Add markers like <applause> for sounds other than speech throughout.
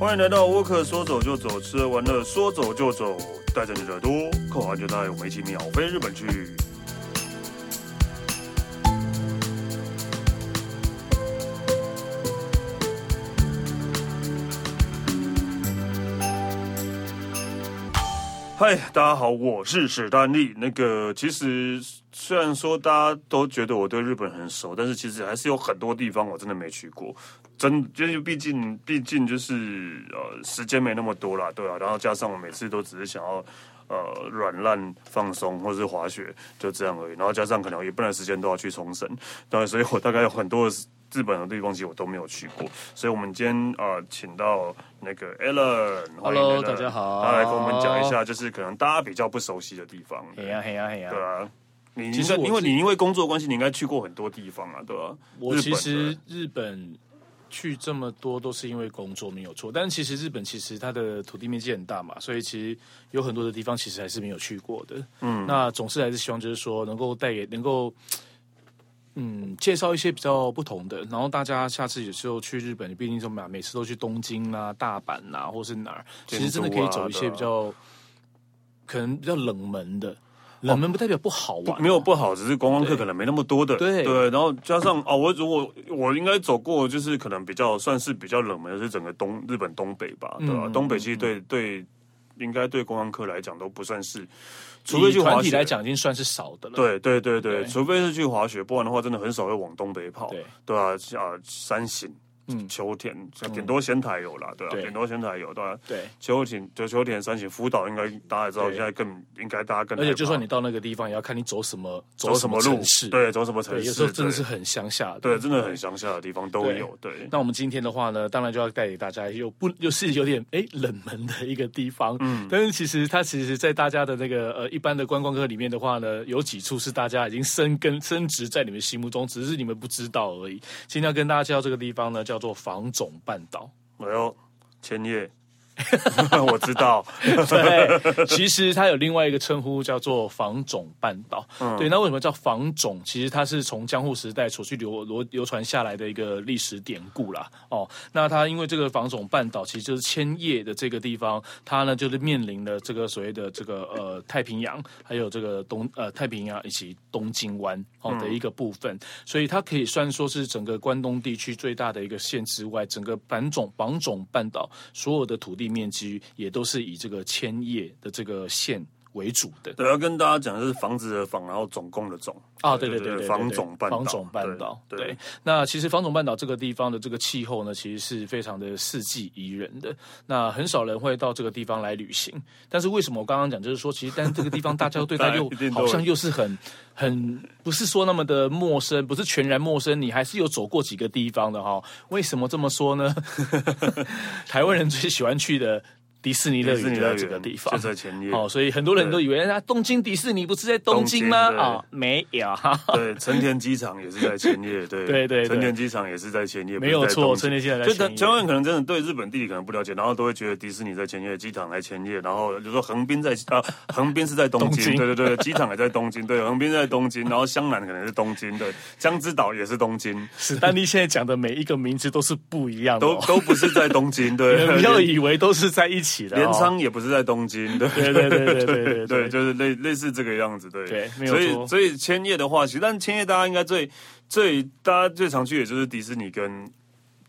欢迎来到沃克，说走就走，吃喝玩乐说走就走，带着你的耳朵扣好安全带，我们一起秒飞日本去。嗨，大家好，我是史丹利。那个，其实虽然说大家都觉得我对日本很熟，但是其实还是有很多地方我真的没去过。真就是毕竟，毕竟就是呃，时间没那么多了，对啊。然后加上我每次都只是想要呃软烂放松或者是滑雪，就这样而已。然后加上可能一半的时间都要去冲绳，对，所以我大概有很多日本的地方其实我都没有去过。所以我们今天呃，请到那个 Alan，Hello，大家好，他来跟我们讲一下，就是可能大家比较不熟悉的地方。嘿呀嘿呀嘿呀，对啊。你其实因为你因为工作关系，你应该去过很多地方啊，对吧？我其实日本。去这么多都是因为工作没有错，但其实日本其实它的土地面积很大嘛，所以其实有很多的地方其实还是没有去过的。嗯，那总是还是希望就是说能够带给能够，嗯，介绍一些比较不同的，然后大家下次有时候去日本，你毕竟说嘛，每次都去东京啊、大阪啊，或是哪儿，其实真的可以走一些比较可能比较冷门的。冷门不代表不好玩，啊哦，没有不好，只是观光客可能没那么多的。对对，然后加上哦，我如果我应该走过，就是可能比较算是比较冷门的是整个东日本东北吧，对吧？嗯、东北其实对对，应该对观光客来讲都不算是，除非去滑雪来讲已经算是少的了。对对对对，对除非是去滑雪，不然的话真的很少会往东北跑。对对啊，啊山形。嗯，秋田顶多仙台有啦，对啊？顶多仙台有，对吧？对，秋田就秋田、山形、福岛，应该大家也知道，现在更应该大家更。而且就算你到那个地方，也要看你走什么走什么路，对，走什么城市。有时候真的是很乡下的，对，真的很乡下的地方都有。对，那我们今天的话呢，当然就要带给大家又不 <laughs> 又是有点哎冷门的一个地方。嗯，但是其实它其实，在大家的那个呃一般的观光客里面的话呢，有几处是大家已经生根深植在你们心目中，只是你们不知道而已。今天要跟大家介绍这个地方呢，叫做房总半岛，哎呦，千叶。<laughs> 我知道，对，其实它有另外一个称呼叫做房总半岛。嗯，对，那为什么叫房总？其实它是从江户时代所去流流流传下来的一个历史典故啦。哦，那它因为这个房总半岛其实就是千叶的这个地方，它呢就是面临了这个所谓的这个呃太平洋，还有这个东呃太平洋以及东京湾哦的一个部分，嗯，所以它可以算说是整个关东地区最大的一个县之外，整个房总房总半岛所有的土地面积也都是以这个千叶的这个县为主的。对，要跟大家讲的是房子的房，然后总共的总。啊，对对对对，房总半岛，房总半岛。对，那其实房总半岛这个地方的这个气候呢，其实是非常的四季宜人的。那很少人会到这个地方来旅行。但是为什么我刚刚讲，就是说，其实但是这个地方大家对它 <laughs> 又好像又是很很不是说那么的陌生，不是全然陌生，你还是有走过几个地方的哈。为什么这么说呢？<laughs> 台湾人最喜欢去的。迪士尼乐园就在这个地方，就在前夜。哦，所以很多人都以为啊，东京迪士尼不是在东京吗？啊、哦，没有。<laughs> <laughs> 对，成田机场也是在前夜。对对对，成田机场也是在前夜，没有错。成田机场在千叶。就台湾人可能真的对日本地理可能不了解，然后都会觉得迪士尼在前夜，机场在前夜，然后就说横滨在 <laughs> 啊，横滨是在东京。对对对，机场也在东京。对，横滨在东京，然后湘南可能是东京。对，江之岛也是东京。史丹利现在讲的每一个名字都是不一样的，都都不是在东京。对，不要以为都是在一起。镰仓也不是在东京，对对对对对对对，就是类类似这个样子，对。对，没有。所以所以千叶的话，其实但千叶大家应该最最大家最常去，也就是迪士尼跟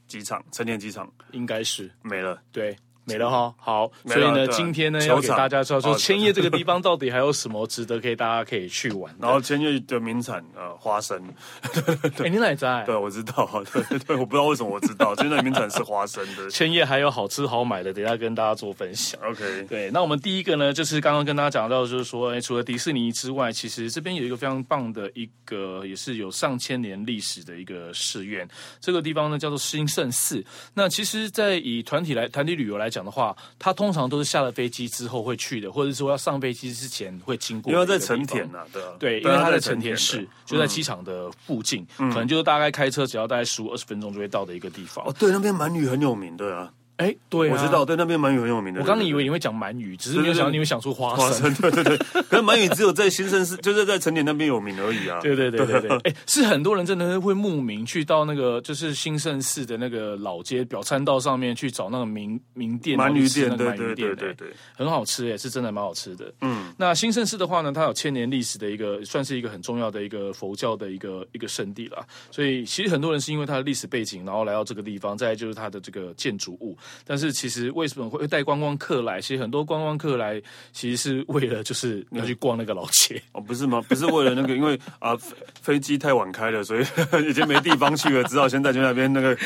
机场，成田机场应该是没了，对。没了哈，好，所以呢，今天呢要给大家知道说，千叶这个地方到底还有什么值得可以大家可以去玩。然后千叶的名产呃花生，<laughs> 哎，你哪在？对，我知道，对对，我不知道为什么我知道，千叶的名产是花生的。千叶还有好吃好买的，等下跟大家做分享。OK，对，那我们第一个呢，就是刚刚跟大家讲到，就是说，哎，除了迪士尼之外，其实这边有一个非常棒的一个，也是有上千年历史的一个寺院。这个地方呢叫做兴圣寺。那其实，在以团体来团体旅游来讲。的话，他通常都是下了飞机之后会去的，或者说要上飞机之前会经过。因为在成田呐，对啊，对，因为他在成田市，就在机场的附近，可能就是大概开车只要大概十五二十分钟就会到的一个地方。哦，对，那边鳗鱼很有名，对啊。哎，对、啊，我知道，对那边鳗鱼很有名的。我刚刚以为你会讲鳗鱼，只是没有想到你会想出花生。对对对，可是鳗鱼只有在新生市，就是在成田那边有名而已啊。对对对对对，哎，是很多人真的会慕名去到那个就是新盛市的那个老街表参道上面去找那个名名店鳗鱼店，对对对对对，很好吃哎，是真的蛮好吃的。嗯，那新盛市的话呢，它有千年历史的一个，算是一个很重要的一个佛教的一个一个圣地了。所以其实很多人是因为它的历史背景，然后来到这个地方，再来就是它的这个建筑物，但是其实。为什么会带观光客来？其实很多观光客来，其实是为了就是要去逛那个老街 <laughs> 哦，不是吗？不是为了那个，因为 <laughs> 啊飞机太晚开了，所以已经没地方去了，只好先在去那边那个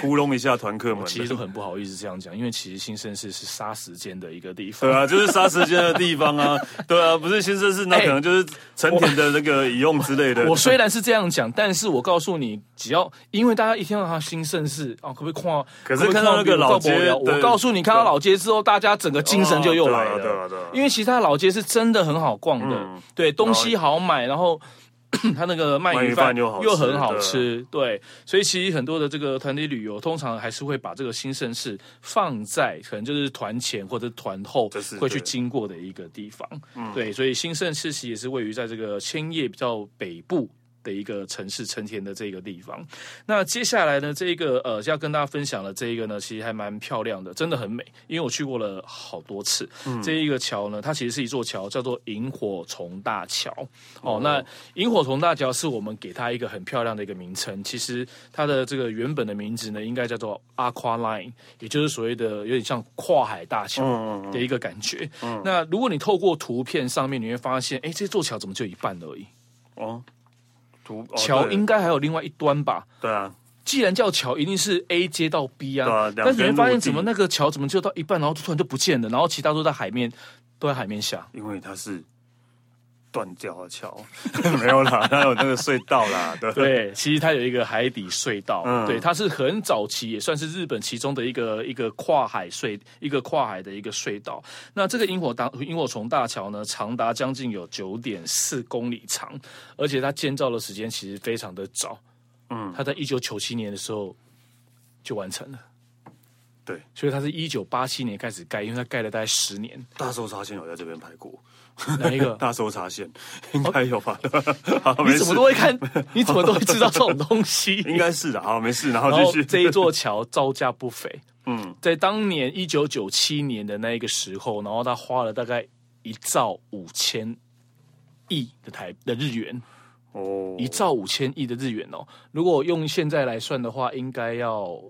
糊弄一下团客们。其实都很不好意思这样讲，因为其实新盛市是杀时间的一个地方。对啊，就是杀时间的地方啊。<laughs> 对啊，不是新盛市，那可能就是成田的那个乙用之类的。我，我虽然是这样讲，但是我告诉你，只要因为大家一听到他新盛世啊，可不可以看？可是看到那个老街，我告诉你，看到老街之后，大家整个精神就又来了。对啊，对啊，因为其实他老街是真的很好逛的，对，东西好买，然后 <clears throat> 他那个鳗鱼饭又很好吃，对，所以其实很多的这个团体旅游，通常还是会把这个新盛市放在可能就是团前或者团后会去经过的一个地方，对，所以新盛市其实也是位于在这个千叶比较北部。的一个城市成田的这个地方，那接下来呢，这一个呃，要跟大家分享的这一个呢，其实还蛮漂亮的，真的很美，因为我去过了好多次。嗯、这一个桥呢，它其实是一座桥，叫做萤火虫大桥。哦，哦，那萤火虫大桥是我们给它一个很漂亮的一个名称。其实它的这个原本的名字呢，应该叫做 Aqua Line，也就是所谓的有点像跨海大桥的一个感觉。嗯嗯嗯、那如果你透过图片上面，你会发现，哎，这座桥怎么就一半而已？哦。桥应该还有另外一端吧？对啊，既然叫桥，一定是 A 接到 B 啊。啊但是你会发现，怎么那个桥怎么就到一半，然后突然就不见了，然后其他都在海面，都在海面下。因为它是。断掉的桥 <laughs> 没有啦，<laughs> 它有那个隧道啦。对，对，其实它有一个海底隧道，嗯、对，它是很早期，也算是日本其中的一个一个跨海隧，一个跨海的一个隧道。那这个萤火大萤火虫大桥呢，长达将近有九点四公里长，而且它建造的时间其实非常的早，嗯，它在一九九七年的时候就完成了。对，所以它是一九八七年开始盖，因为它盖了大概十年。大搜查线有在这边拍过。<laughs> 哪一个 <laughs> 大搜查线应该有吧？<laughs> 好，你怎么都会看？你怎么都会知道这种东西？应该是的。好，没事。然后继续。这一座桥造价不菲。嗯，在当年一九九七年的那一个时候，然后他花了大概一兆五千亿的台的日元。哦，一兆五千亿的日元哦。如果用现在来算的话，应该要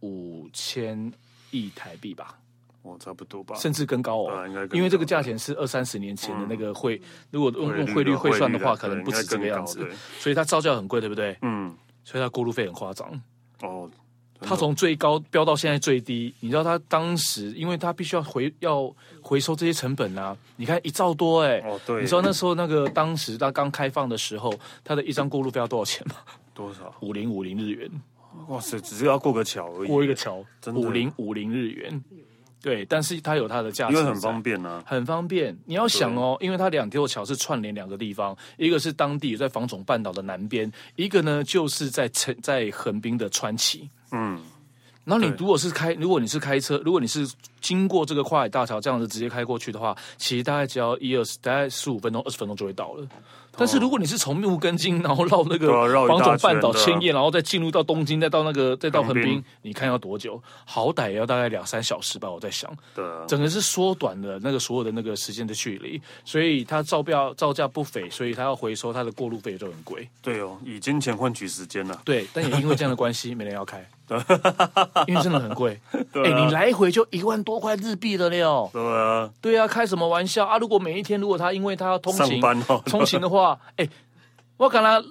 五千亿台币吧。哦，差不多吧，甚至更高哦，啊、因为这个价钱是二三十年前的那个汇，嗯、如果用用汇率汇算的话，可能不止这个样子，所以它造价很贵，对不对？嗯，所以它过路费很夸张。哦，它从最高飙到现在最低，你知道它当时，因为它必须要回要回收这些成本啊，你看一兆多哎，哦对，你知道那时候那个当时它刚开放的时候，它的一张过路费要多少钱吗？多少？五零五零日元。哇塞，只是要过个桥而已，过一个桥，五零五零日元。对，但是它有它的价值，因为很方便啊，很方便。你要想哦，因为它两条桥是串联两个地方，一个是当地在防总半岛的南边，一个呢就是在城在横滨的川崎。嗯，然后你如果是开，如果你是开车，如果你是经过这个跨海大桥这样子直接开过去的话，其实大概只要一二十，大概十五分钟、二十分钟就会到了。但是如果你是从木根津，然后绕那个房总半岛千叶，然后再进入到东京，再到那个再到横滨，你看要多久？好歹也要大概两三小时吧，我在想。对，整个是缩短了那个所有的那个时间的距离，所以它造标造价不菲，所以它要回收它的过路费就很贵。对哦，以金钱换取时间了。对，但也因为这样的关系，没人要开。<laughs> 对，因为真的很贵。哎，你来回就一万多块日币的了。对啊，对啊，开什么玩笑啊？如果每一天，如果他因为他要通勤通勤的话，哎，我刚才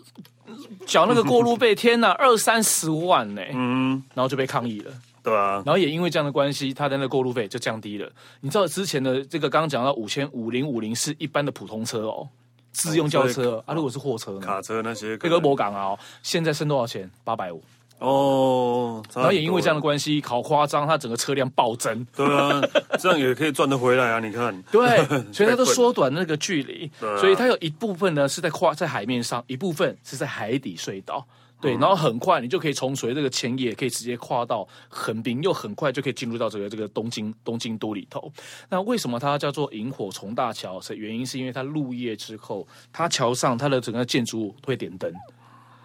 缴那个过路费，天哪，<laughs> 二三十万呢。嗯，然后就被抗议了。对啊，然后也因为这样的关系，他的那个过路费就降低了。你知道之前的这个刚刚讲到五千五零五零是一般的普通车哦，自用轿车啊。如果是货车呢？卡车那些，那个摩港啊，现在剩多少钱？八百五。哦，然后也因为这样的关系，好夸张，它整个车辆暴增。对啊，<laughs> 这样也可以赚得回来啊！你看，对，<laughs> 所以它都缩短那个距离，<laughs> 所以它有一部分呢是在跨在海面上，一部分是在海底隧道。对，然后很快你就可以从所谓这个千叶可以直接跨到横滨，又很快就可以进入到这个这个东京东京都里头。那为什么它叫做萤火虫大桥？是原因是因为它入夜之后，它桥上它的整个建筑物会点灯，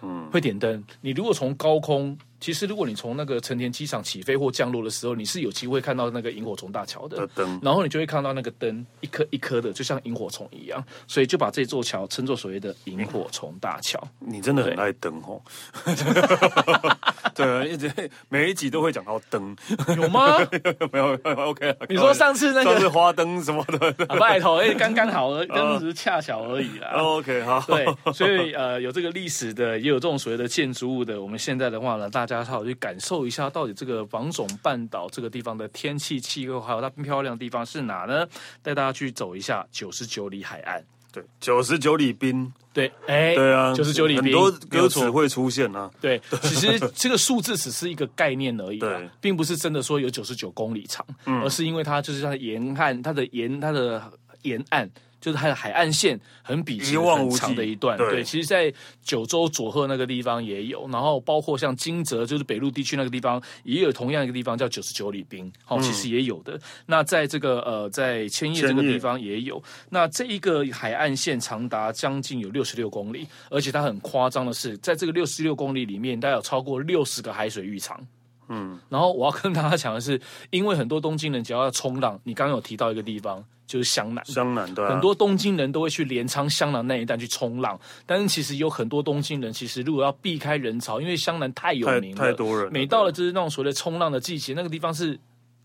嗯，会点灯。你如果从高空。其实，如果你从那个成田机场起飞或降落的时候，你是有机会看到那个萤火虫大桥的灯，然后你就会看到那个灯一颗一颗的，就像萤火虫一样，所以就把这座桥称作所谓的萤火虫大桥。你真的很爱灯哦，<laughs> 对啊，一直每一集都会讲到灯，有吗？<laughs> 没有，OK。你说上次那个是花灯什么的，拜托，哎，刚刚好，<laughs> 灯只是恰巧而已啦。OK，好，对，所以呃，有这个历史的，也有这种所谓的建筑物的，我们现在的话呢，大。大家好，去感受一下，到底这个王总半岛这个地方的天气、气候，还有它漂亮的地方是哪呢？带大家去走一下九十九里海岸。对，九十九里滨。对，哎，对啊，九十九里滨，很多歌词会出现啊。对，其实这个数字只是一个概念而已，对，并不是真的说有九十九公里长，嗯，而是因为它就是它的沿岸，它的沿，它的沿岸。就是它的海岸线很笔直很长的一段，对，对，其实，在九州佐贺那个地方也有，然后包括像金泽，就是北陆地区那个地方，也有同样一个地方叫九十九里滨，好、嗯，其实也有的。那在这个呃，在千叶这个地方也有。那这一个海岸线长达将近有六十六公里，而且它很夸张的是，在这个六十六公里里面，大概有超过六十个海水浴场。嗯，然后我要跟大家讲的是，因为很多东京人只要要冲浪，你刚刚有提到一个地方。就是湘南，湘南对、啊，很多东京人都会去镰仓、湘南那一带去冲浪，但是其实有很多东京人，其实如果要避开人潮，因为湘南太有名了，太，太多人了，每到了就是那种所谓的冲浪的季节，那个地方是。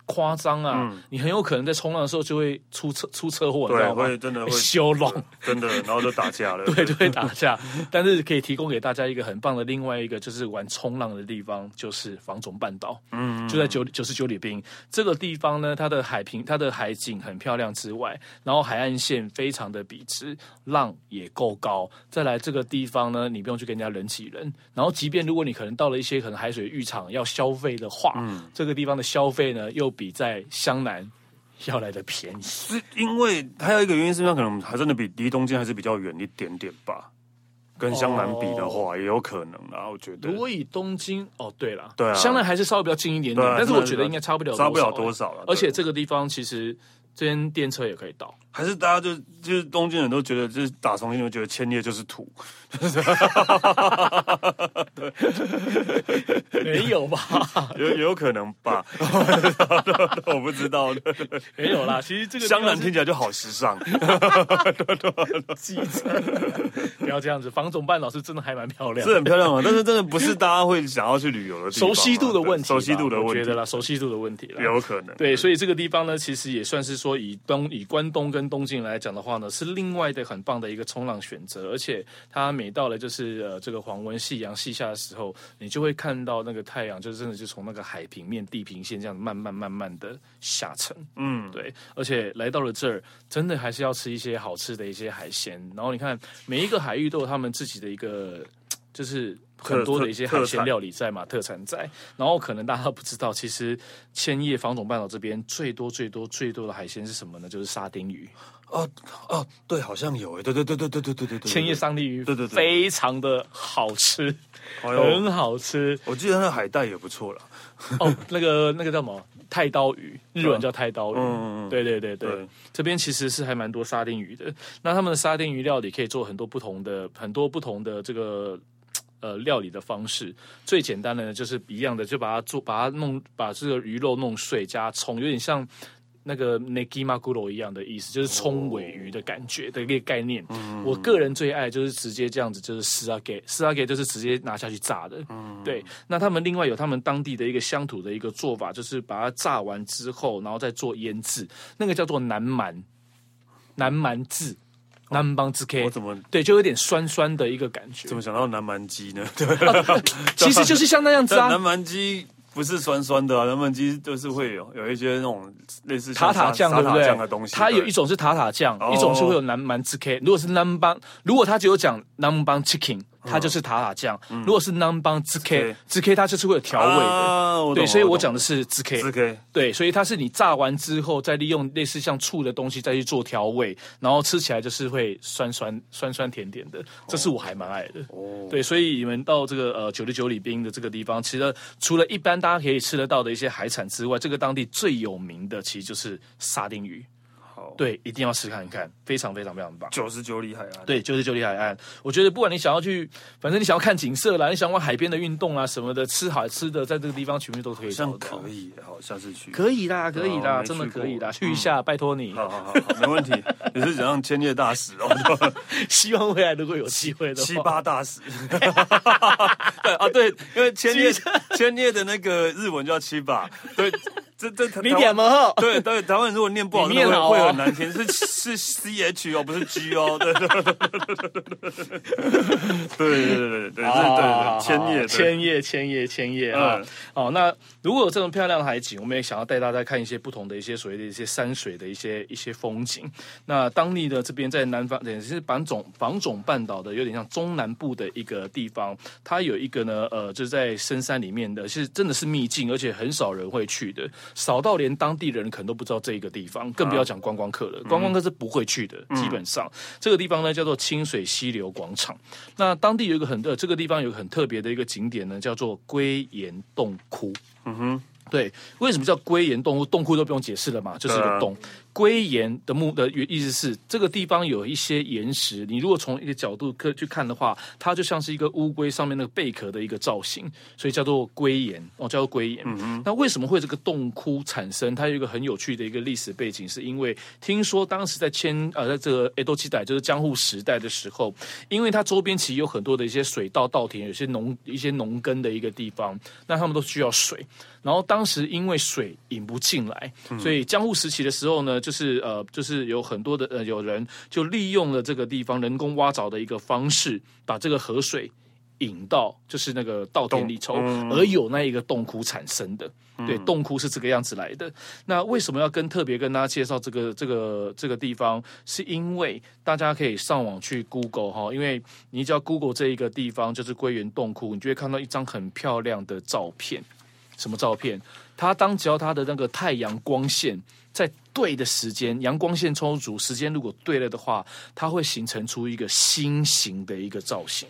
夸张啊！嗯、你很有可能在冲浪的时候就会出车出车祸，你知道吗？会真的会 <laughs> 修浪，真的，然后就打架了。<laughs> 对，就会打架。<laughs> 但是可以提供给大家一个很棒的另外一个就是玩冲浪的地方，就是防总半岛。嗯，就在九九十九里滨这个地方呢，它的海平、它的海景很漂亮之外，然后海岸线非常的笔直，浪也够高。再来这个地方呢，你不用去跟人家人挤人。然后，即便如果你可能到了一些可能海水浴场要消费的话，嗯，这个地方的消费呢又。比在湘南要来的便宜，是因为还有一个原因，是因为可能还真的比离东京还是比较远一点点吧。跟湘南比的话，哦、也有可能啊，我觉得。如果以东京，哦，对了，对啊，湘南还是稍微比较近一点点，啊、但是我觉得应该差不了，差不了多少了。而且这个地方其实。这边电车也可以到，还是大家就就是东京人都觉得，就是打从心里觉得千叶就是土，没有吧？<laughs> 有有可能吧？<laughs> 我不知道，没有啦。其实这个香兰听起来就好时尚，<laughs> 机车不要这样子。房总办老师真的还蛮漂亮，是很漂亮嘛。但是真的不是大家会想要去旅游的地方，熟悉度的问题，熟悉度的问题，我觉得啦，熟悉度的问题有可能。对，所以这个地方呢，其实也算是说。说以东以关东跟东京来讲的话呢，是另外的很棒的一个冲浪选择，而且它每到了就是呃这个黄昏夕阳西下的时候，你就会看到那个太阳，就真的就从那个海平面地平线这样慢慢慢慢的下沉，嗯，对，而且来到了这儿，真的还是要吃一些好吃的一些海鲜，然后你看每一个海域都有他们自己的一个就是。很多的一些海鲜料理在嘛，特产在，然后可能大家不知道，其实千叶房总半岛这边最多最多最多的海鲜是什么呢？就是沙丁鱼。哦哦，对，好像有诶，对对对对对对对对对。千叶沙丁鱼，对对对，非常的好吃，很好吃。我记得它的海带也不错了。哦，那个那个叫什么？太刀鱼，日文叫太刀鱼。嗯嗯，对对对对，这边其实是还蛮多沙丁鱼的。那他们的沙丁鱼料理可以做很多不同的，很多不同的这个。呃，料理的方式最简单的呢，就是一样的，就把它做，把它弄，把这个鱼肉弄碎，加葱，有点像那个 negimaguro 一样的意思，就是葱尾鱼的感觉的一个概念。嗯、我个人最爱就是直接这样子，就是素扬げ，素扬げ就是直接拿下去炸的。嗯、对，那他们另外有他们当地的一个乡土的一个做法，就是把它炸完之后，然后再做腌制，那个叫做南蛮，南蛮渍。南蛮之 K，我怎么对，就有点酸酸的一个感觉。怎么想到南蛮鸡呢？对，<laughs> 其实就是像那样子啊。南蛮鸡不是酸酸的啊，南蛮鸡就是会有有一些那种类似塔塔酱，对不对？塔塔酱的东西。它有一种是塔塔酱，一种是会有南蛮之 K。如果是南蛮，如果他只有讲南蛮 chicken，它就是塔塔酱；如果是 nambang ZK ZK，它就是会有调味的。啊、对，所以我讲的是 ZK ZK。对，所以它是你炸完之后，再利用类似像醋的东西再去做调味，然后吃起来就是会酸酸酸酸甜甜的。这是我还蛮爱的。哦，对，所以你们到这个呃九十九里滨的这个地方，其实除了一般大家可以吃得到的一些海产之外，这个当地最有名的其实就是沙丁鱼。对，一定要试看一看，非常非常非常棒。九十九里海岸，对，九十九里海岸。我觉得不管你想要去，反正你想要看景色啦，你想玩海边的运动啊什么的，吃好吃的，在这个地方全部都可以。像可以，好，下次去。可以啦，可以啦，真的可以啦，去一下，拜托你。好好好，没问题。你是怎样千叶大使哦？<laughs> 希望未来如果有机会的话，七八大使。<laughs> 对啊，对，因为千叶千叶的那个日文叫七八，对。这这你点吗？对对，台湾人如果念不好，念会会很难听，是是 C H 哦，不是 G 哦，对对对对对对对对对对，千叶千叶千叶千叶啊！哦，那如果有这种漂亮的海景，我们也想要带大家看一些不同的一些所谓的一些山水的一些一些风景。那当地的这边在南方，也是板总榜总半岛的，有点像中南部的一个地方。它有一个呢，呃，就是在深山里面的，是真的是秘境，而且很少人会去的。少到连当地人可能都不知道这一个地方，更不要讲观光客了。观光客是不会去的，基本上这个地方呢叫做清水溪流广场。那当地有一个很呃，这个地方有个很特别的一个景点呢，叫做龟岩洞窟。嗯哼。对，为什么叫龟岩洞窟？洞窟都不用解释了嘛，就是一个洞。龟岩的目的意思是，这个地方有一些岩石，你如果从一个角度可去看的话，它就像是一个乌龟上面那个贝壳的一个造型，所以叫做龟岩哦，叫做龟岩。嗯嗯。那为什么会这个洞窟产生？它有一个很有趣的一个历史背景，是因为听说当时在千呃，在这个江都时代，就是江户时代的时候，因为它周边其实有很多的一些水稻、稻田，有些农一些农耕的一个地方，那他们都需要水。然后当时因为水引不进来，所以江户时期的时候呢，就是呃，就是有很多的呃，有人就利用了这个地方人工挖凿的一个方式，把这个河水引到就是那个稻田里头，而有那一个洞窟产生的。对，洞窟是这个样子来的。那为什么要跟特别跟大家介绍这个这个这个地方？是因为大家可以上网去 Google 哈，因为你只要 Google 这一个地方就是归元洞窟，你就会看到一张很漂亮的照片。什么照片？它当只要它的那个太阳光线在对的时间，阳光线充足，时间如果对了的话，它会形成出一个心形的一个造型。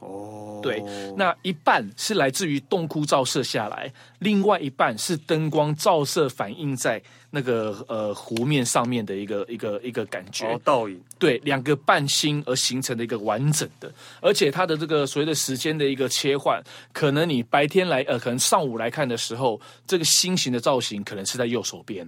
哦，对，那一半是来自于洞窟照射下来，另外一半是灯光照射反映在那个呃湖面上面的一个一个一个感觉。哦，倒影。对，两个半星而形成的一个完整的，而且它的这个随着时间的一个切换，可能你白天来呃，可能上午来看的时候，这个心形的造型可能是在右手边。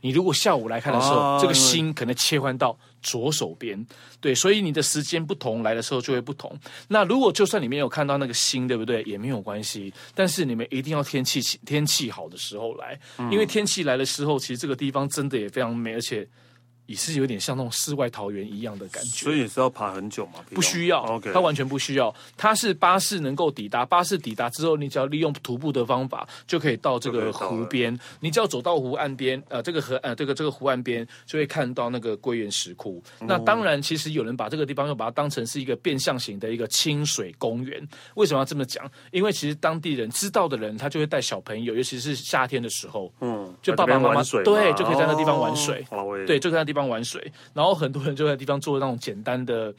你如果下午来看的时候，啊、这个星可能切换到左手边，对，所以你的时间不同，来的时候就会不同。那如果就算你没有看到那个星，对不对？也没有关系。但是你们一定要天气天气好的时候来，嗯、因为天气来的时候，其实这个地方真的也非常美，而且。也是有点像那种世外桃源一样的感觉，所以也是要爬很久吗？不需要，OK，它完全不需要。它是巴士能够抵达，巴士抵达之后，你只要利用徒步的方法，就可以到这个湖边。你只要走到湖岸边，呃，这个河，呃，这个这个湖岸边，就会看到那个龟岩石窟。嗯、那当然，其实有人把这个地方又把它当成是一个变相型的一个清水公园。为什么要这么讲？因为其实当地人知道的人，他就会带小朋友，尤其是夏天的时候，嗯，就爸爸妈妈对，就可以在那地方玩水，哦、对，就在那地方。玩水，然后很多人就在地方做那种简单的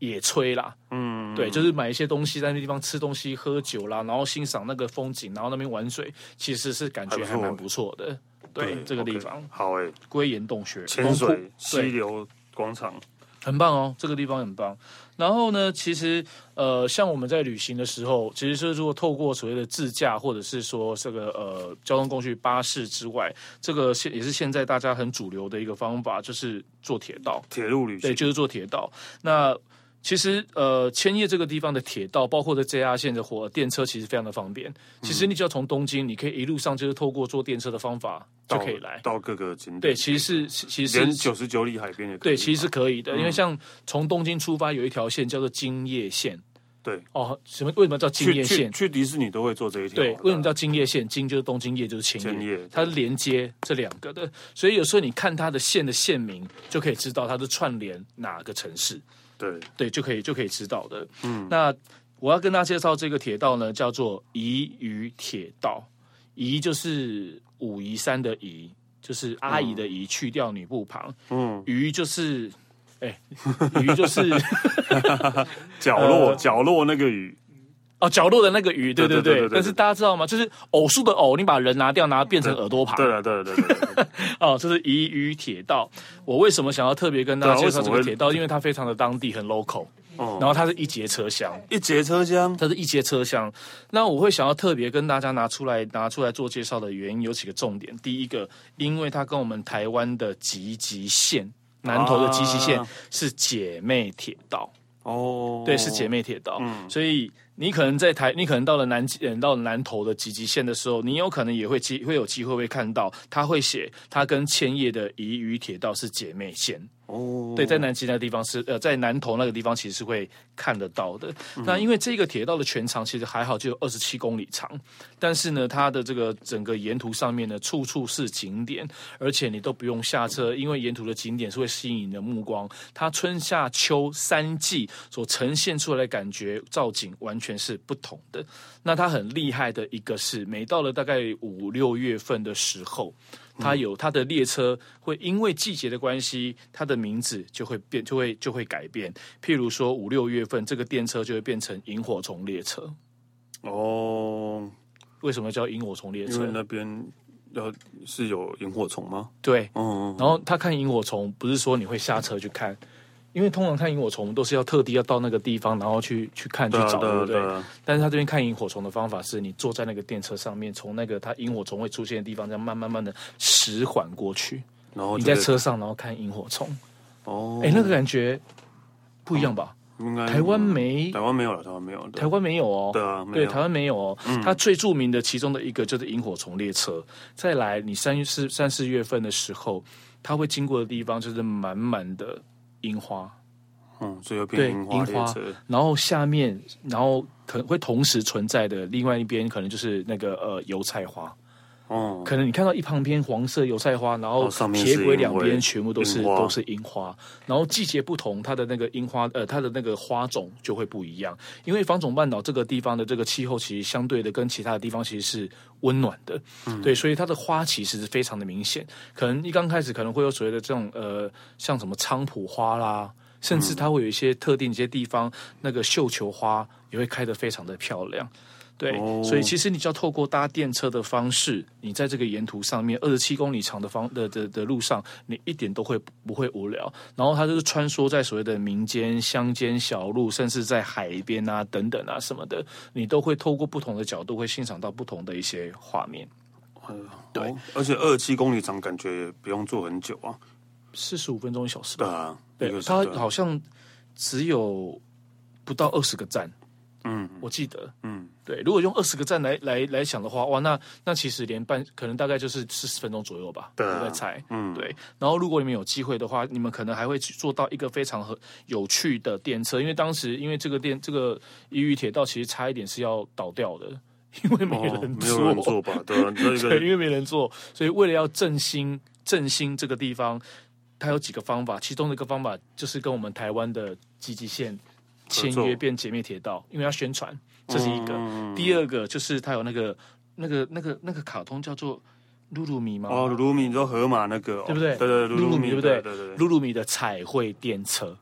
野炊啦，嗯，对，就是买一些东西在那地方吃东西、喝酒啦，然后欣赏那个风景，然后那边玩水，其实是感觉还蛮不错的。对，这个地方好诶，龟岩洞穴、潜水溪流广场。很棒哦，这个地方很棒。然后呢，其实呃，像我们在旅行的时候，其实是如果透过所谓的自驾，或者是说这个呃交通工具巴士之外，这个现也是现在大家很主流的一个方法，就是坐铁道、铁路旅行。对，就是坐铁道。那其实，呃，千叶这个地方的铁道，包括的 JR 线的火电车，其实非常的方便。其实你只要从东京，你可以一路上就是透过坐电车的方法就可以来到，到各个景点。对，其实是其实连九十九里海边也。对，其实是可以的，因为像从东京出发有一条线叫做京叶线。对，哦，什么？为什么叫京叶线？去迪士尼都会坐这一条。对，为什么叫京叶线？京就是东京叶，就是千叶，它是连接这两个的。所以有时候你看它的线的线名，就可以知道它是串联哪个城市。对对，就可以就可以知道的。嗯，那我要跟大家介绍这个铁道呢，叫做宜于铁道。宜就是武夷山的夷，就是阿姨的姨，去掉女部旁。嗯，鱼就是，哎，鱼就是角落 <laughs> 角落那个宇。哦，角落的那个鱼，对对对，但是大家知道吗？就是偶数的偶，你把人拿掉，拿变成耳朵旁。对了，对对对对。<laughs> 哦，这是宜宇铁道。我为什么想要特别跟大家介绍这个铁道？因为它非常的当地，很 local。哦然后它是一节车厢，一节车厢，它是一节车厢。那我会想要特别跟大家拿出来拿出来做介绍的原因有几个重点。第一个，因为它跟我们台湾的集集线南投的集集线是姐妹铁道。哦，对，是姐妹铁道。嗯，所以。你可能在台，你可能到了南极，到了南投的集集线的时候，你有可能也会机会有机会会看到，他会写他跟千叶的宜宇铁道是姐妹线。哦，对，在南极那个地方是呃，在南投那个地方其实是会看得到的。嗯、那因为这个铁道的全长其实还好，就有二十七公里长，但是呢，它的这个整个沿途上面呢，处处是景点，而且你都不用下车，因为沿途的景点是会吸引你的目光。它春夏秋三季所呈现出来的感觉造景完全是不同的。那它很厉害的一个是，每到了大概五六月份的时候。它有它的列车会因为季节的关系，它的名字就会变，就会就会改变。譬如说五六月份，这个电车就会变成萤火虫列车。哦，为什么叫萤火虫列车？因为那边要是有萤火虫吗？对，嗯。然后他看萤火虫，不是说你会下车去看。因为通常看萤火虫都是要特地要到那个地方，然后去去看去找，对不对？但是他这边看萤火虫的方法是你坐在那个电车上面，从那个它萤火虫会出现的地方，这样慢慢慢的驶缓过去。然后你在车上，然后看萤火虫。哦，哎，那个感觉不一样吧？应该台湾没，台湾没有了，台湾没有，台湾没有哦。对啊，对，台湾没有哦。它最著名的其中的一个就是萤火虫列车。再来，你三四三四月份的时候，它会经过的地方就是满满的。樱花，嗯，所以又变樱花，花。然后下面，然后可能会同时存在的另外一边，可能就是那个呃油菜花，可能你看到一旁边黄色油菜花，然后铁轨两边全部都是都是樱花，然后季节不同，它的那个樱花呃它的那个花种就会不一样，因为房总半岛这个地方的这个气候其实相对的跟其他的地方其实是温暖的，嗯、对，所以它的花其实是非常的明显。可能一刚开始可能会有所谓的这种呃，像什么菖蒲花啦，甚至它会有一些特定一些地方，那个绣球花也会开得非常的漂亮。对，哦、所以其实你就要透过搭电车的方式，你在这个沿途上面二十七公里长的方的的的路上，你一点都会不会无聊。然后它就是穿梭在所谓的民间乡间小路，甚至在海边啊等等啊什么的，你都会透过不同的角度，会欣赏到不同的一些画面。嗯、对，而且二十七公里长，感觉也不用坐很久啊，四十五分钟一小时吧。对啊，对，它好像只有不到二十个站。嗯，我记得，嗯，对，如果用二十个站来来来想的话，哇，那那其实连半可能大概就是四十分钟左右吧，对啊，我在猜，嗯，对。然后如果你们有机会的话，你们可能还会去坐到一个非常很有趣的电车，因为当时因为这个电这个宜宇铁道其实差一点是要倒掉的，<laughs> 因为没人没有人坐吧？<laughs> 对啊，对，因为没人坐，所以为了要振兴振兴这个地方，它有几个方法，其中的一个方法就是跟我们台湾的积极线。签约变姐妹铁道，因为要宣传，这是一个。嗯、第二个就是它有那个、那个、那个、那个卡通叫做露露米吗？哦，露露米，你说河马那个、哦，对不对？对对，露露米对不对？对对对，露露米的彩绘电车。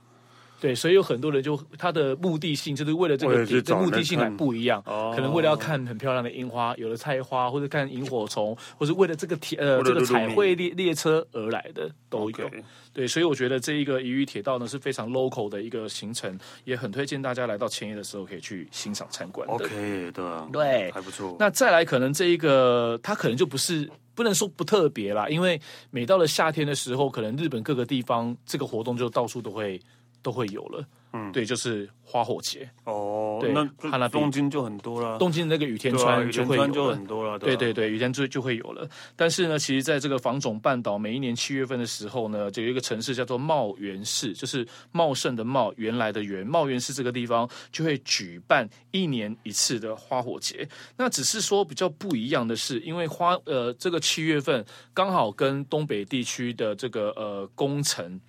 对，所以有很多人就他的目的性就是为了这个点，这目的性还不一样，可能为了要看很漂亮的樱花，有了菜花，或者看萤火虫，或者为了这个铁呃这个彩绘列列车而来的都有。对，所以我觉得这一个宜宇铁道呢是非常 local 的一个行程，也很推荐大家来到千叶的时候可以去欣赏参观的。OK，对啊，对，还不错。那再来可能这一个它可能就不是不能说不特别啦，因为每到了夏天的时候，可能日本各个地方这个活动就到处都会。都会有了，嗯，对，就是花火节哦，对，那东京就很多了，东京那个雨天川就会有就很多了，对对对，雨天就就会有了。但是呢，其实在这个房总半岛，每一年七月份的时候呢，就有一个城市叫做茂原市，就是茂盛的茂，原来的原，茂原市这个地方就会举办一年一次的花火节。那只是说比较不一样的是，因为花呃这个七月份刚好跟东北地区的这个呃工程。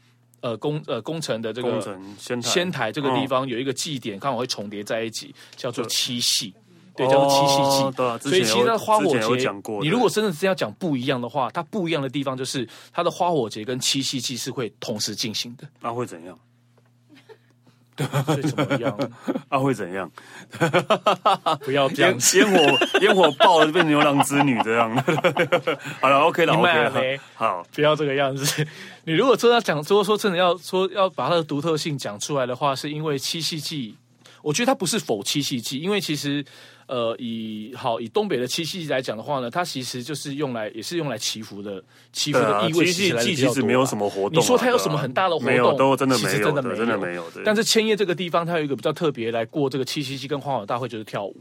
呃工呃工程的这个仙台仙台这个地方有一个祭典，刚好会重叠在一起，叫做七夕。对，叫做七夕祭。所以其实它花火节，你如果真的是要讲不一样的话，它不一样的地方就是它的花火节跟七夕祭是会同时进行的。那会怎样？对，所以怎么样？<laughs> 啊会怎样？<laughs> 不要这样，烟火烟火爆了就变牛郎织女这样。<laughs> 好了，OK 了，OK 了。好，不要这个样子。你如果真的讲，说说真的要说要把它的独特性讲出来的话，是因为七夕祭，我觉得它不是否七夕祭，因为其实。呃，以好以东北的七夕来讲的话呢，它其实就是用来也是用来祈福的，祈福的意味其实、啊、其实没有什么活动、啊。你说它有什么很大的活动？没有，都真的没有，其实真的没有，真的没有。但是千叶这个地方，它有一个比较特别来过这个七夕节跟花火大会，就是跳舞。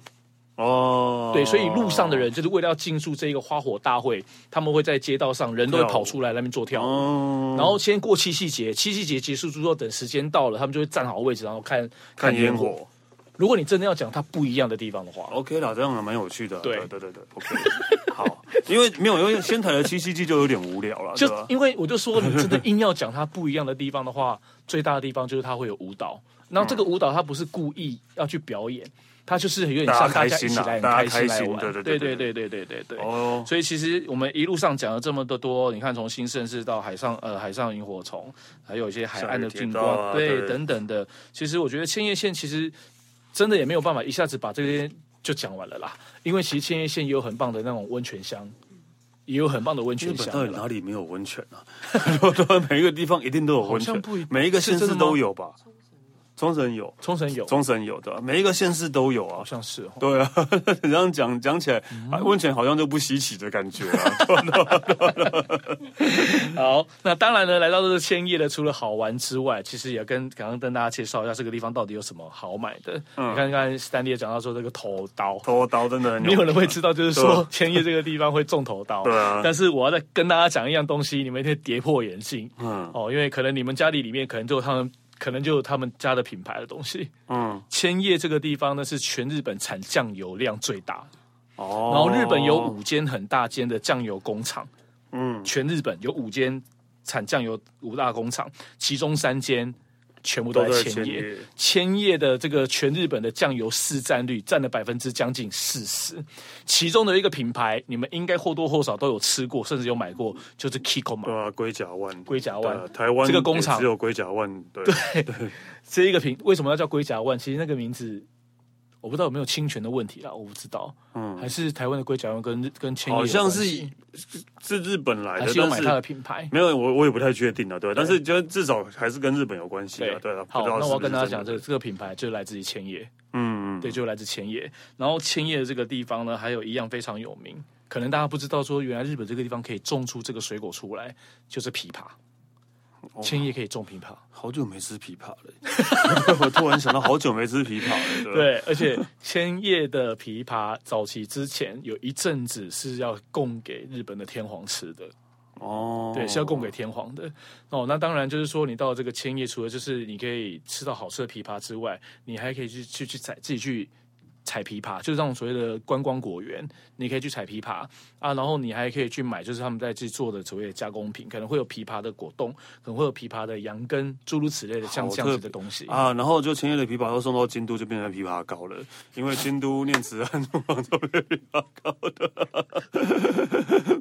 哦，对，所以路上的人就是为了要进入这一个花火大会，他们会在街道上人都会跑出来那边做跳舞，哦、然后先过七夕节，七夕节结束之后，等时间到了，他们就会站好位置，然后看看烟火。如果你真的要讲它不一样的地方的话，OK 啦，这样还蛮有趣的。对对对对，OK。<laughs> 好，因为没有，因为仙台的七夕祭就有点无聊了，就因为我就说，你真的硬要讲它不一样的地方的话，最大的地方就是它会有舞蹈。然后这个舞蹈它不是故意要去表演，它就是有点像大家一起来很开心来玩。对对对对对对对对。哦。所以其实我们一路上讲了这么的多，你看从新盛市到海上呃海上萤火虫，还有一些海岸的景观，对等等的。其实我觉得千叶县其实。真的也没有办法一下子把这些就讲完了啦，因为其实千叶县也有很棒的那种温泉乡，也有很棒的温泉乡。到底哪里没有温泉啊？<laughs> 每一个地方一定都有温泉，每一个县市都有吧？冲绳有，冲绳有，冲绳有的，每一个县市都有啊，好像是。对啊，<laughs> 你这样讲讲起来，温泉好像就不稀奇的感觉啊。<laughs> 好，那当然呢，来到这个千叶的，除了好玩之外，其实也跟刚刚跟大家介绍一下这个地方到底有什么好买的。你看，刚才史丹利也讲到说这个头刀，头刀真的没有人会知道，就是说千叶这个地方会中头刀。对啊。但是我要再跟大家讲一样东西，你们一定跌破眼镜。嗯。哦，因为可能你们家里里面可能就他们。可能就有他们家的品牌的东西。嗯，千叶这个地方呢，是全日本产酱油量最大的。哦，然后日本有五间很大间的酱油工厂。嗯，全日本有五间产酱油五大工厂，其中三间。全部都在千叶，千叶的这个全日本的酱油市占率占了百分之将近四十，其中的一个品牌，你们应该或多或少都有吃过，甚至有买过，就是 Kikkoman。对啊，龟甲万，龟甲万，台湾这个工厂只有龟甲万。对对，这一个品为什么要叫龟甲万？其实那个名字。我不知道有没有侵权的问题啦，我不知道，嗯，还是台湾的龟甲用跟跟千叶好像是是日本来的，还是有买它的品牌？没有，我我也不太确定了，对，但是就至少还是跟日本有关系的，对。好，那我要跟大家讲，这个这个品牌就来自于千叶，嗯嗯，对，就来自千叶。然后千叶的这个地方呢，还有一样非常有名，可能大家不知道，说原来日本这个地方可以种出这个水果出来，就是枇杷。千叶可以种枇杷，好久没吃枇杷了。<laughs> 我突然想到，好久没吃枇杷了。对，对，而且千叶的枇杷早期之前有一阵子是要供给日本的天皇吃的。哦，对，是要供给天皇的。哦，那当然就是说，你到这个千叶，除了就是你可以吃到好吃的枇杷之外，你还可以去去去采自己去。采枇杷就是这种所谓的观光果园，你可以去采枇杷啊，然后你还可以去买，就是他们在制作的所谓的加工品，可能会有枇杷的果冻，可能会有枇杷的羊羹，诸如此类的像这样子的东西啊。然后就千叶的枇杷都送到京都，就变成枇杷膏了，因为京都念慈庵厨房都是枇杷膏的，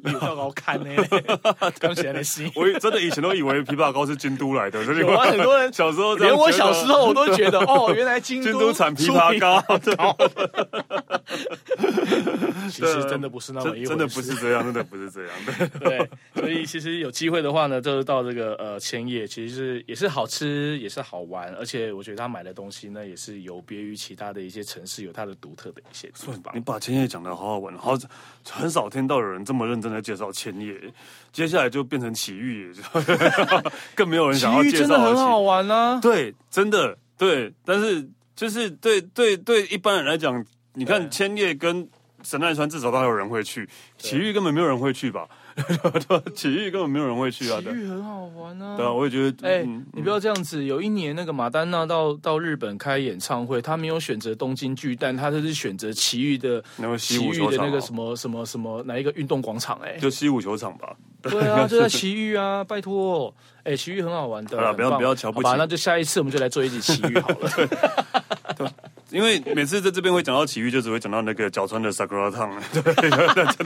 枇杷膏看呢，<laughs> 刚起来的心，我真的以前都以为枇杷膏是京都来的，有啊，很多人小时候连我小时候我都觉得哦，原来京 <laughs> 京都产枇杷膏。<laughs> <laughs> 其实真的不是那么一回事，真的不是这样，真的不是这样的。<laughs> 对，所以其实有机会的话呢，就是到这个呃千叶，其实是也是好吃，也是好玩，而且我觉得他买的东西呢，也是有别于其他的一些城市，有它的独特的一些地方。你把千叶讲的好好玩，好很少听到有人这么认真的介绍千叶。接下来就变成奇遇，<laughs> 更没有人想要介绍。真的很好玩啊！对，真的对，但是。就是对对对，一般人来讲，你看千叶跟神奈川，至少都有人会去，埼玉根本没有人会去 <laughs> 吧？埼玉根本没有人会去啊！埼玉很好玩啊！对啊，我也觉得。哎，你不要这样子。有一年那个马丹娜到到日本开演唱会，他没有选择东京巨蛋，他就是选择埼玉的那个的那个什么什么什么哪一个运动广场？哎，就西武球场吧。对啊，<laughs> 就在奇遇啊，拜托，哎，奇遇很好玩的。好了，不要不要瞧不起。好吧，那就下一次我们就来做一集奇遇好了。<laughs> 对，因为每次在这边会讲到奇遇，就只会讲到那个角川的 Sakura Town。<laughs> 对对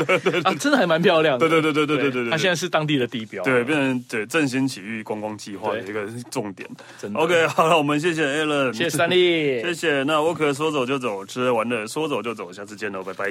对对对，真的还蛮漂亮的。对对对对对对对，它现在是当地的地标，对，变成对振兴奇遇观光计划的一个重点。真的。OK，好了，我们谢谢 Alan，谢谢三立，谢谢。那我可说走就走，吃完了说走就走，下次见喽，拜拜。